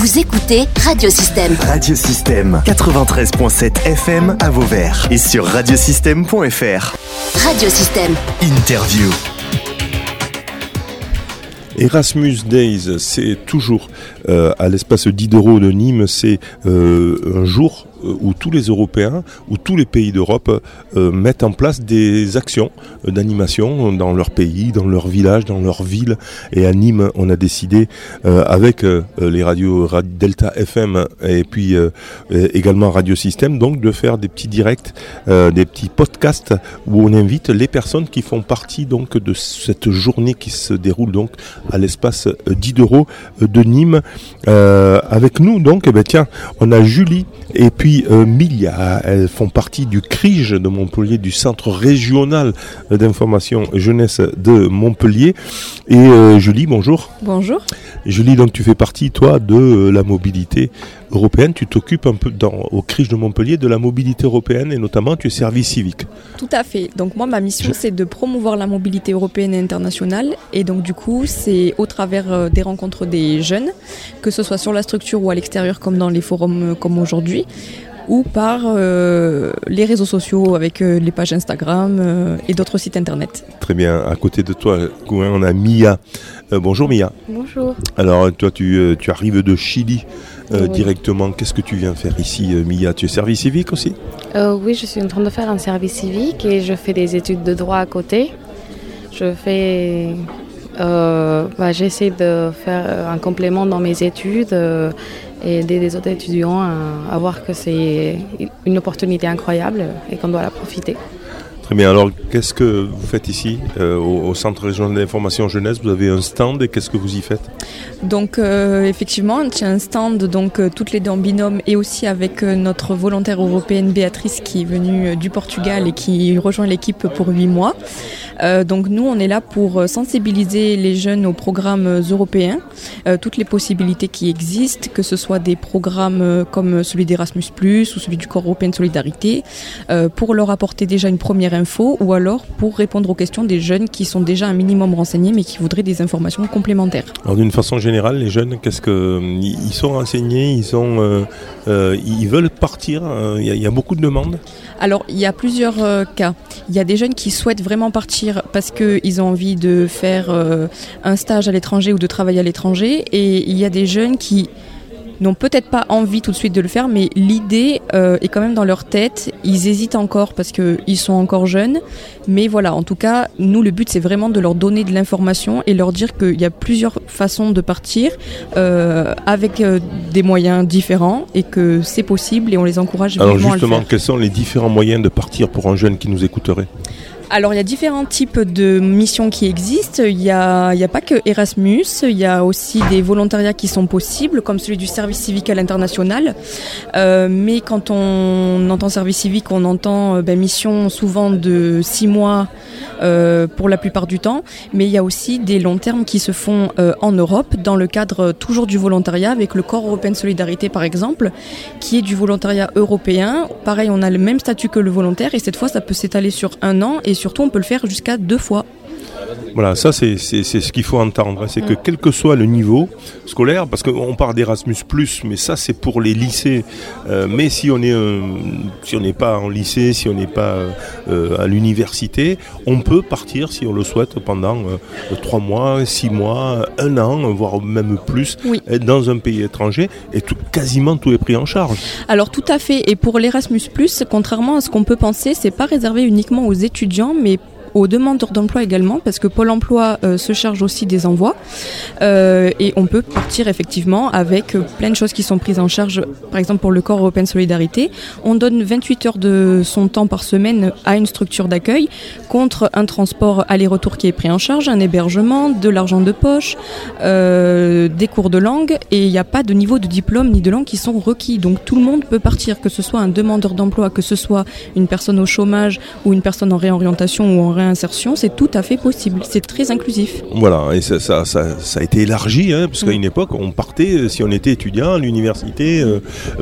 Vous écoutez Radiosystème. Radiosystème 93.7 FM à Vauvert et sur radiosystème.fr. Radiosystème. Interview. Erasmus Days, c'est toujours euh, à l'espace Diderot de Nîmes, c'est euh, un jour où tous les Européens, où tous les pays d'Europe euh, mettent en place des actions euh, d'animation dans leur pays, dans leur village, dans leur ville. Et à Nîmes, on a décidé, avec les radios Delta FM et puis également Radio Système, donc de faire des petits directs, des petits podcasts où on invite les personnes qui font partie donc de cette journée qui se déroule donc à l'espace Diderot de Nîmes. avec nous donc, eh ben, tiens, on a Julie et puis euh, Milia. Elles font partie du CRIGE de Montpellier, du Centre régional d'information jeunesse de Montpellier. Et euh, Julie, bonjour. Bonjour. Julie, donc tu fais partie, toi, de euh, la mobilité européenne. Tu t'occupes un peu dans, au CRIGE de Montpellier de la mobilité européenne et notamment tu es service civique. Tout à fait. Donc moi, ma mission, c'est de promouvoir la mobilité européenne et internationale. Et donc du coup, c'est au travers des rencontres des jeunes, que ce soit sur la structure ou à l'extérieur, comme dans les forums comme aujourd'hui ou par euh, les réseaux sociaux avec euh, les pages Instagram euh, et d'autres sites internet. Très bien. À côté de toi, on a Mia. bonjour Mia. Bonjour. Alors toi, tu, tu arrives de Chili. directement, qu'est-ce que tu viens faire ici, Mia? Tu es service civique aussi? Oui, je suis en train de faire un service civique et je fais des études de droit à côté. Je fais bah, j'essaie de faire un complément dans mes études et aider les autres étudiants à, voir que c'est une opportunité incroyable et qu'on doit la profiter. Très bien. Alors, qu'est-ce que vous faites ici euh, au, Centre régional d'information jeunesse? Vous avez un stand et qu'est-ce que vous y faites? Donc, euh, effectivement, tient un stand donc euh, toutes les deux en binôme et aussi avec notre volontaire européenne Béatrice qui est venue du Portugal et qui rejoint l'équipe pour huit mois. Donc nous, on est là pour sensibiliser les jeunes aux programmes européens, toutes les possibilités qui existent, que ce soit des programmes comme celui d'Erasmus ⁇ ou celui du Corps européen de solidarité, pour leur apporter déjà une première ou alors pour répondre aux questions des jeunes qui sont déjà un minimum renseignés mais qui voudraient des informations complémentaires. Alors d'une façon générale, les jeunes, qu'est-ce que ils sont renseignés, ils sont, ils veulent partir. Il y, a beaucoup de demandes. Alors il y a plusieurs cas. Il y a des jeunes qui souhaitent vraiment partir parce qu'ils ont envie de faire euh, un stage à l'étranger ou de travailler à l'étranger. Et il y a des jeunes qui n'ont peut-être pas envie tout de suite de le faire, mais l'idée euh, est quand même dans leur tête. Ils hésitent encore parce qu'ils sont encore jeunes. Mais voilà, en tout cas, nous, le but, c'est vraiment de leur donner de l'information et leur dire qu'il y a plusieurs façons de partir euh, avec des moyens différents et que c'est possible et on les encourage Alors justement, quels sont les différents moyens de partir pour un jeune qui nous écouterait? Alors il y a différents types de missions qui existent. Il n'y a, pas que Erasmus, il y a aussi des volontariats qui sont possibles, comme celui du service civique à l'international. Euh, mais quand on entend service civique, on entend euh, ben, mission souvent de six mois euh, pour la plupart du temps. Mais il y a aussi des longs termes qui se font en Europe, dans le cadre toujours du volontariat, avec le Corps européen de solidarité par exemple, qui est du volontariat européen. Pareil, on a le même statut que le volontaire et cette fois ça peut s'étaler sur un an et surtout, on peut le faire jusqu'à deux fois. Voilà, ça c'est ce qu'il faut entendre. Hein. C'est que quel que soit le niveau scolaire, parce qu'on parle d'Erasmus, mais ça c'est pour les lycées. Euh, mais si on est si on n'est pas en lycée, si on n'est pas euh, à l'université, on peut partir si on le souhaite pendant euh, trois mois, six mois, un an, voire même plus, dans un pays étranger et tout, quasiment tout est pris en charge. Alors tout à fait. Et pour l'Erasmus, contrairement à ce qu'on peut penser, c'est pas réservé uniquement aux étudiants, mais aux demandeurs d'emploi également, parce que Pôle Emploi euh, se charge aussi des envois. Euh, et on peut partir effectivement avec euh, plein de choses qui sont prises en charge, par exemple pour le Corps européen solidarité. On donne 28 heures de son temps par semaine à une structure d'accueil contre un transport aller-retour qui est pris en charge, un hébergement, de l'argent de poche, des cours de langue, et il n'y a pas de niveau de diplôme ni de langue qui sont requis. Donc tout le monde peut partir, que ce soit un demandeur d'emploi, que ce soit une personne au chômage ou une personne en réorientation ou en réinsertion, c'est tout à fait possible. C'est très inclusif. Voilà, et ça, ça, ça, ça a été élargi, hein, parce qu'à Mm. une époque, on partait, euh, si on était étudiant à l'université, euh,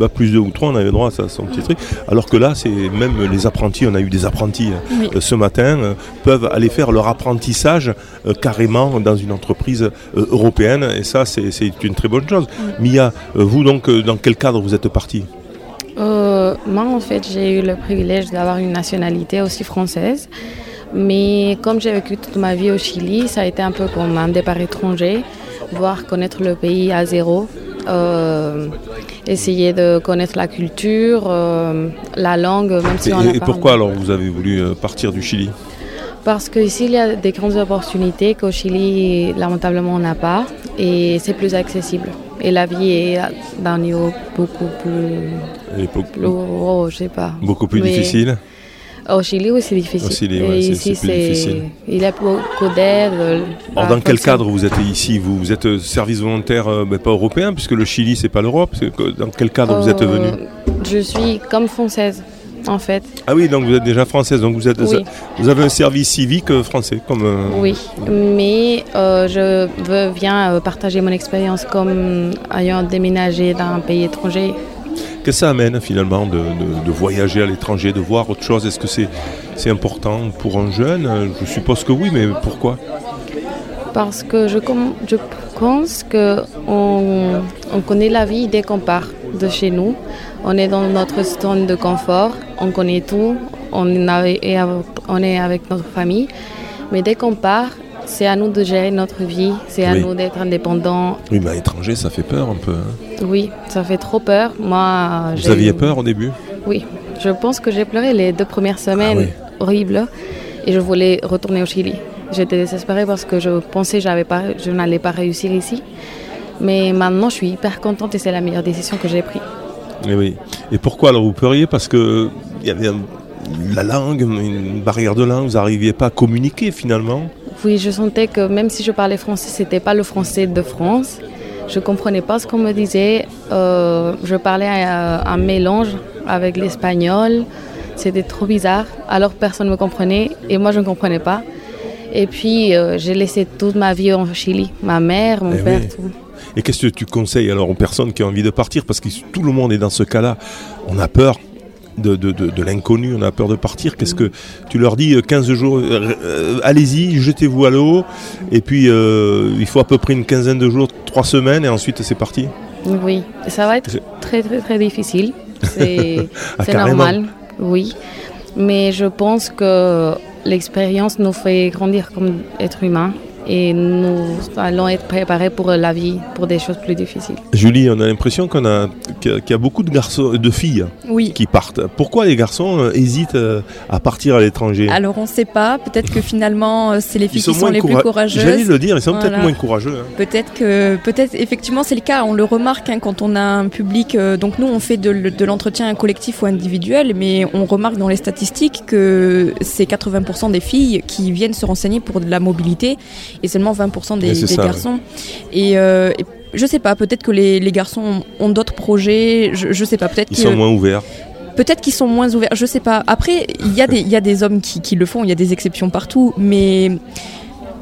bah, plus deux ou trois, on avait droit à ça, son petit truc. Alors que là, c'est même les apprentis, on a eu des apprentis hein, Oui. euh, ce matin, euh, peuvent aller faire leur apprentissage euh, carrément dans une entreprise euh, européenne, et ça, c'est une très bonne chose. Mia, vous donc, dans quel cadre vous êtes parti Euh, moi, en fait, j'ai eu le privilège d'avoir une nationalité aussi française. Mais comme j'ai vécu toute ma vie au Chili, ça a été un peu comme un départ étranger, voir connaître le pays à zéro, euh, essayer de connaître la culture, euh, la langue, même si Et, on et pourquoi alors vous avez voulu euh, partir du Chili? Parce qu'ici, il y a des grandes opportunités qu'au Chili, lamentablement, on n'a pas. Et c'est plus accessible. Et la vie est d'un niveau beaucoup plus, l'époque, plus je sais pas. Beaucoup plus Mais- difficile? Au Chili, oui, c'est difficile. Au Chili, ouais, ici, c'est. Il y a beaucoup d'aide. Alors dans quel cadre vous êtes ici vous, vous êtes euh, service volontaire, euh, ben, pas européen, puisque le Chili c'est pas l'Europe. Dans quel cadre vous êtes Euh, venu? Je suis comme française, en fait. Ah oui, donc vous êtes déjà française, donc vous, êtes, Oui. vous avez un service civique euh, français. Comme, euh, Oui, mais euh, je veux bien euh, partager mon expérience comme ayant déménagé d'un pays étranger. Qu'est-ce que ça amène finalement de, voyager à l'étranger, de voir autre chose? Est-ce que c'est important pour un jeune? Je suppose que oui, mais pourquoi? Parce que je, pense qu'on on connaît la vie dès qu'on part de chez nous. On est dans notre zone de confort, on connaît tout, on, on est avec notre famille. Mais dès qu'on part, c'est à nous de gérer notre vie, c'est à Oui. nous d'être indépendants. Oui, mais à l'étranger ça fait peur un peu. hein. Oui, ça fait trop peur. Moi, Vous aviez eu- peur au début? Oui, je pense que j'ai pleuré les deux premières semaines oui. horribles et je voulais retourner au Chili. J'étais désespérée parce que je pensais que pas, je n'allais pas réussir ici. Mais maintenant, je suis hyper contente et c'est la meilleure décision que j'ai prise. Et Eh oui. Et pourquoi alors vous pleuriez? Parce que il y avait un- la langue, une barrière de langue, vous n'arriviez pas à communiquer finalement. Oui, je sentais que même si je parlais français, c'était pas le français de France. Je comprenais pas ce qu'on me disait. Euh, je parlais un, un mélange avec l'espagnol. C'était trop bizarre. Alors personne ne me comprenait et moi je ne comprenais pas. Et puis euh, j'ai laissé toute ma vie en Chili. Ma mère, mon Eh père, oui. tout. Et qu'est-ce que tu conseilles alors aux personnes qui ont envie de partir? Parce que tout le monde est dans ce cas-là. On a peur de, de- de- de l'inconnu, on a peur de partir. Qu'est-ce que tu leur dis euh, 15 jours, euh, euh, allez-y, jetez-vous à l'eau. Et puis euh, il faut à peu près une quinzaine de jours, trois semaines, et ensuite c'est parti. Oui, ça va être très très très difficile. C'est Ah, normal, oui. Mais je pense que l'expérience nous fait grandir comme êtres humains et nous allons être préparés pour la vie, pour des choses plus difficiles. Julie, on a l'impression qu'on a, qu'il y a- beaucoup de garçons, de filles Oui. qui partent. Pourquoi les garçons euh, hésitent euh, à partir à l'étranger? Alors on ne sait pas, peut-être que finalement euh, c'est les filles qui sont les plus coura- J'allais courageuses. le dire, ils sont peut-être moins courageux. hein. Peut-être que, peut-être effectivement c'est le cas, on le remarque hein, quand on a un public. euh, donc nous on fait de, de l'entretien collectif ou individuel, mais on remarque dans les statistiques que c'est 80% des filles qui viennent se renseigner pour de la mobilité et seulement 20% Et des, des ça, garçons. Et, euh, et je sais pas, peut-être que les, les garçons ont d'autres projets, je, je sais pas, peut-être Ils que- sont moins ouverts. Peut-être qu'ils sont moins ouverts, je sais pas. Après, il y, a des- il y a des hommes qui, qui le font, il y a des exceptions partout, mais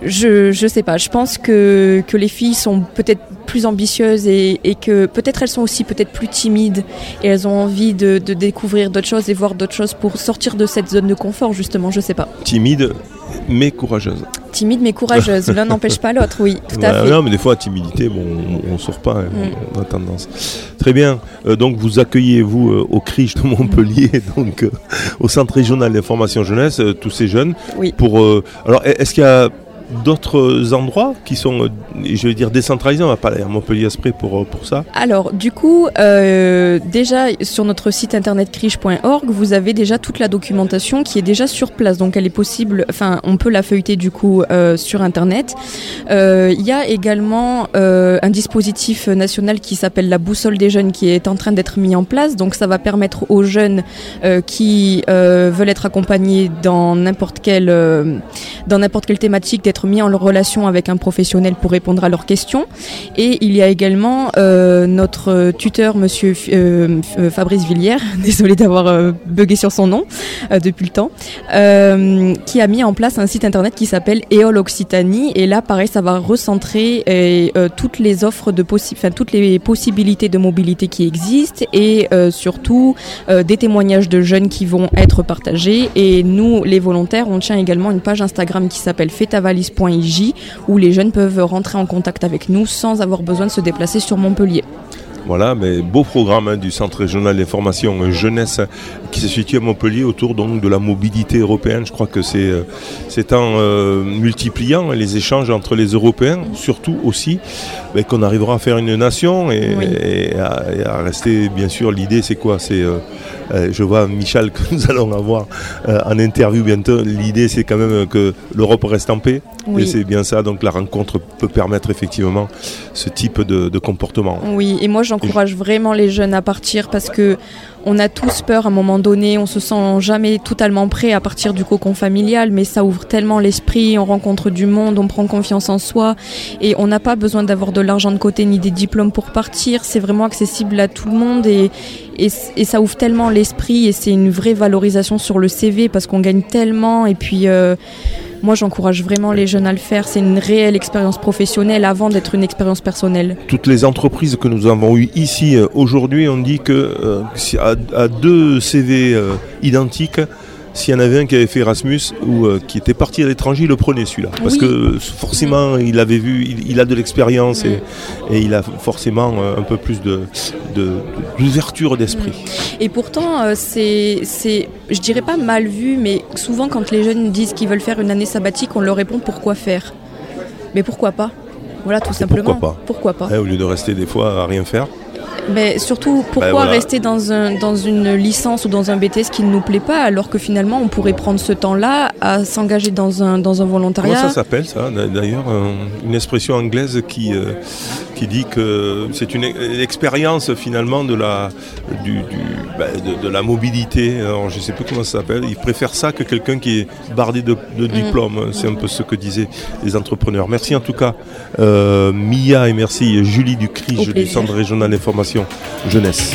je, je sais pas. Je pense que, que les filles sont peut-être plus ambitieuses et, et que peut-être elles sont aussi peut-être plus timides et elles ont envie de, de découvrir d'autres choses et voir d'autres choses pour sortir de cette zone de confort, justement, je sais pas. Timide, mais courageuse. Timide mais courageuse, l'un n'empêche pas l'autre, oui, tout à fait. Non, mais des fois, timidité, bon, on, on sort pas, hein, Mm. on a tendance. Très bien. Euh, donc, vous accueillez, vous, euh, au CRIJ de Montpellier, donc euh, au Centre régional d'information jeunesse, tous ces jeunes. Oui. Pour, alors, est-ce qu'il y a d'autres endroits qui sont, euh, je vais dire, décentralisés On va pas aller à Montpellier-Asprès pour, euh, pour ça. Alors, du coup, euh, déjà sur notre site internet criche.org, vous avez déjà toute la documentation qui est déjà sur place. Donc, elle est possible, enfin, on peut la feuilleter du coup sur internet. Il y a également un dispositif national qui s'appelle la boussole des jeunes qui est en train d'être mis en place. Donc, ça va permettre aux jeunes qui veulent être accompagnés dans n'importe quelle, dans n'importe quelle thématique d'être mis en relation avec un professionnel pour répondre à leurs questions. Et il y a également euh, notre tuteur, monsieur euh, euh, Fabrice Villière, désolé d'avoir bugué sur son nom depuis le temps, qui a mis en place un site internet qui s'appelle EOL Occitanie. Et là, pareil, ça va recentrer toutes les offres de enfin, toutes les possibilités de mobilité qui existent et surtout des témoignages de jeunes qui vont être partagés. Et nous, les volontaires, on tient également une page Instagram qui s'appelle fetavalise.ij où les jeunes peuvent rentrer en contact avec nous sans avoir besoin de se déplacer sur Montpellier. Voilà, mais beau programme hein, du Centre régional d'information jeunesse qui se situe à Montpellier autour donc de la mobilité européenne. Je crois que c'est euh, en euh, multipliant les échanges entre les Européens, surtout aussi, ben, qu'on arrivera à faire une nation et, à, rester. Bien sûr, l'idée c'est quoi? C'est euh, je vois Michel que nous allons avoir en interview bientôt. L'idée c'est quand même que l'Europe reste en paix. Et c'est bien ça. Donc la rencontre peut permettre effectivement ce type de, de comportement. Oui, et moi j'encourage vraiment les jeunes à partir parce que on a tous peur à un moment donné, on se sent jamais totalement prêt à partir du cocon familial, mais ça ouvre tellement l'esprit, on rencontre du monde, on prend confiance en soi et on n'a pas besoin d'avoir de l'argent de côté ni des diplômes pour partir, c'est vraiment accessible à tout le monde et, ça ouvre tellement l'esprit et c'est une vraie valorisation sur le CV parce qu'on gagne tellement et puis euh, moi, j'encourage vraiment les jeunes à le faire. C'est une réelle expérience professionnelle avant d'être une expérience personnelle. Toutes les entreprises que nous avons eues ici euh, aujourd'hui ont dit que euh, à, deux CV euh, identiques, s'il y en avait un qui avait fait Erasmus ou euh, qui était parti à l'étranger, il le prenait celui-là. Parce que forcément, mm. il avait vu, il, a de l'expérience et, mm. il a forcément euh, un peu plus d'ouverture de, d'esprit. Mm. Et pourtant, euh, c'est, je dirais pas mal vu, mais souvent quand les jeunes disent qu'ils veulent faire une année sabbatique, on leur répond pourquoi faire? Mais pourquoi pas? Voilà, tout simplement. Pourquoi pas? Pourquoi pas? Eh, Au lieu de rester des fois à rien faire. Mais surtout, pourquoi ben rester dans, un, dans une licence ou dans un BTS qui ne nous plaît pas, alors que finalement, on pourrait prendre ce temps-là à s'engager dans un, dans un volontariat? Comment ça s'appelle, ça? D'ailleurs, une expression anglaise qui, euh, qui dit que c'est une expérience finalement de la, du, ben, de, la mobilité. Alors, je ne sais plus comment ça s'appelle. Ils préfèrent ça que quelqu'un qui est bardé de, de mm. diplôme. C'est un peu ce que disaient les entrepreneurs. Merci en tout cas, euh, Mia, et merci Julie Ducrige du Centre régional d'information jeunesse.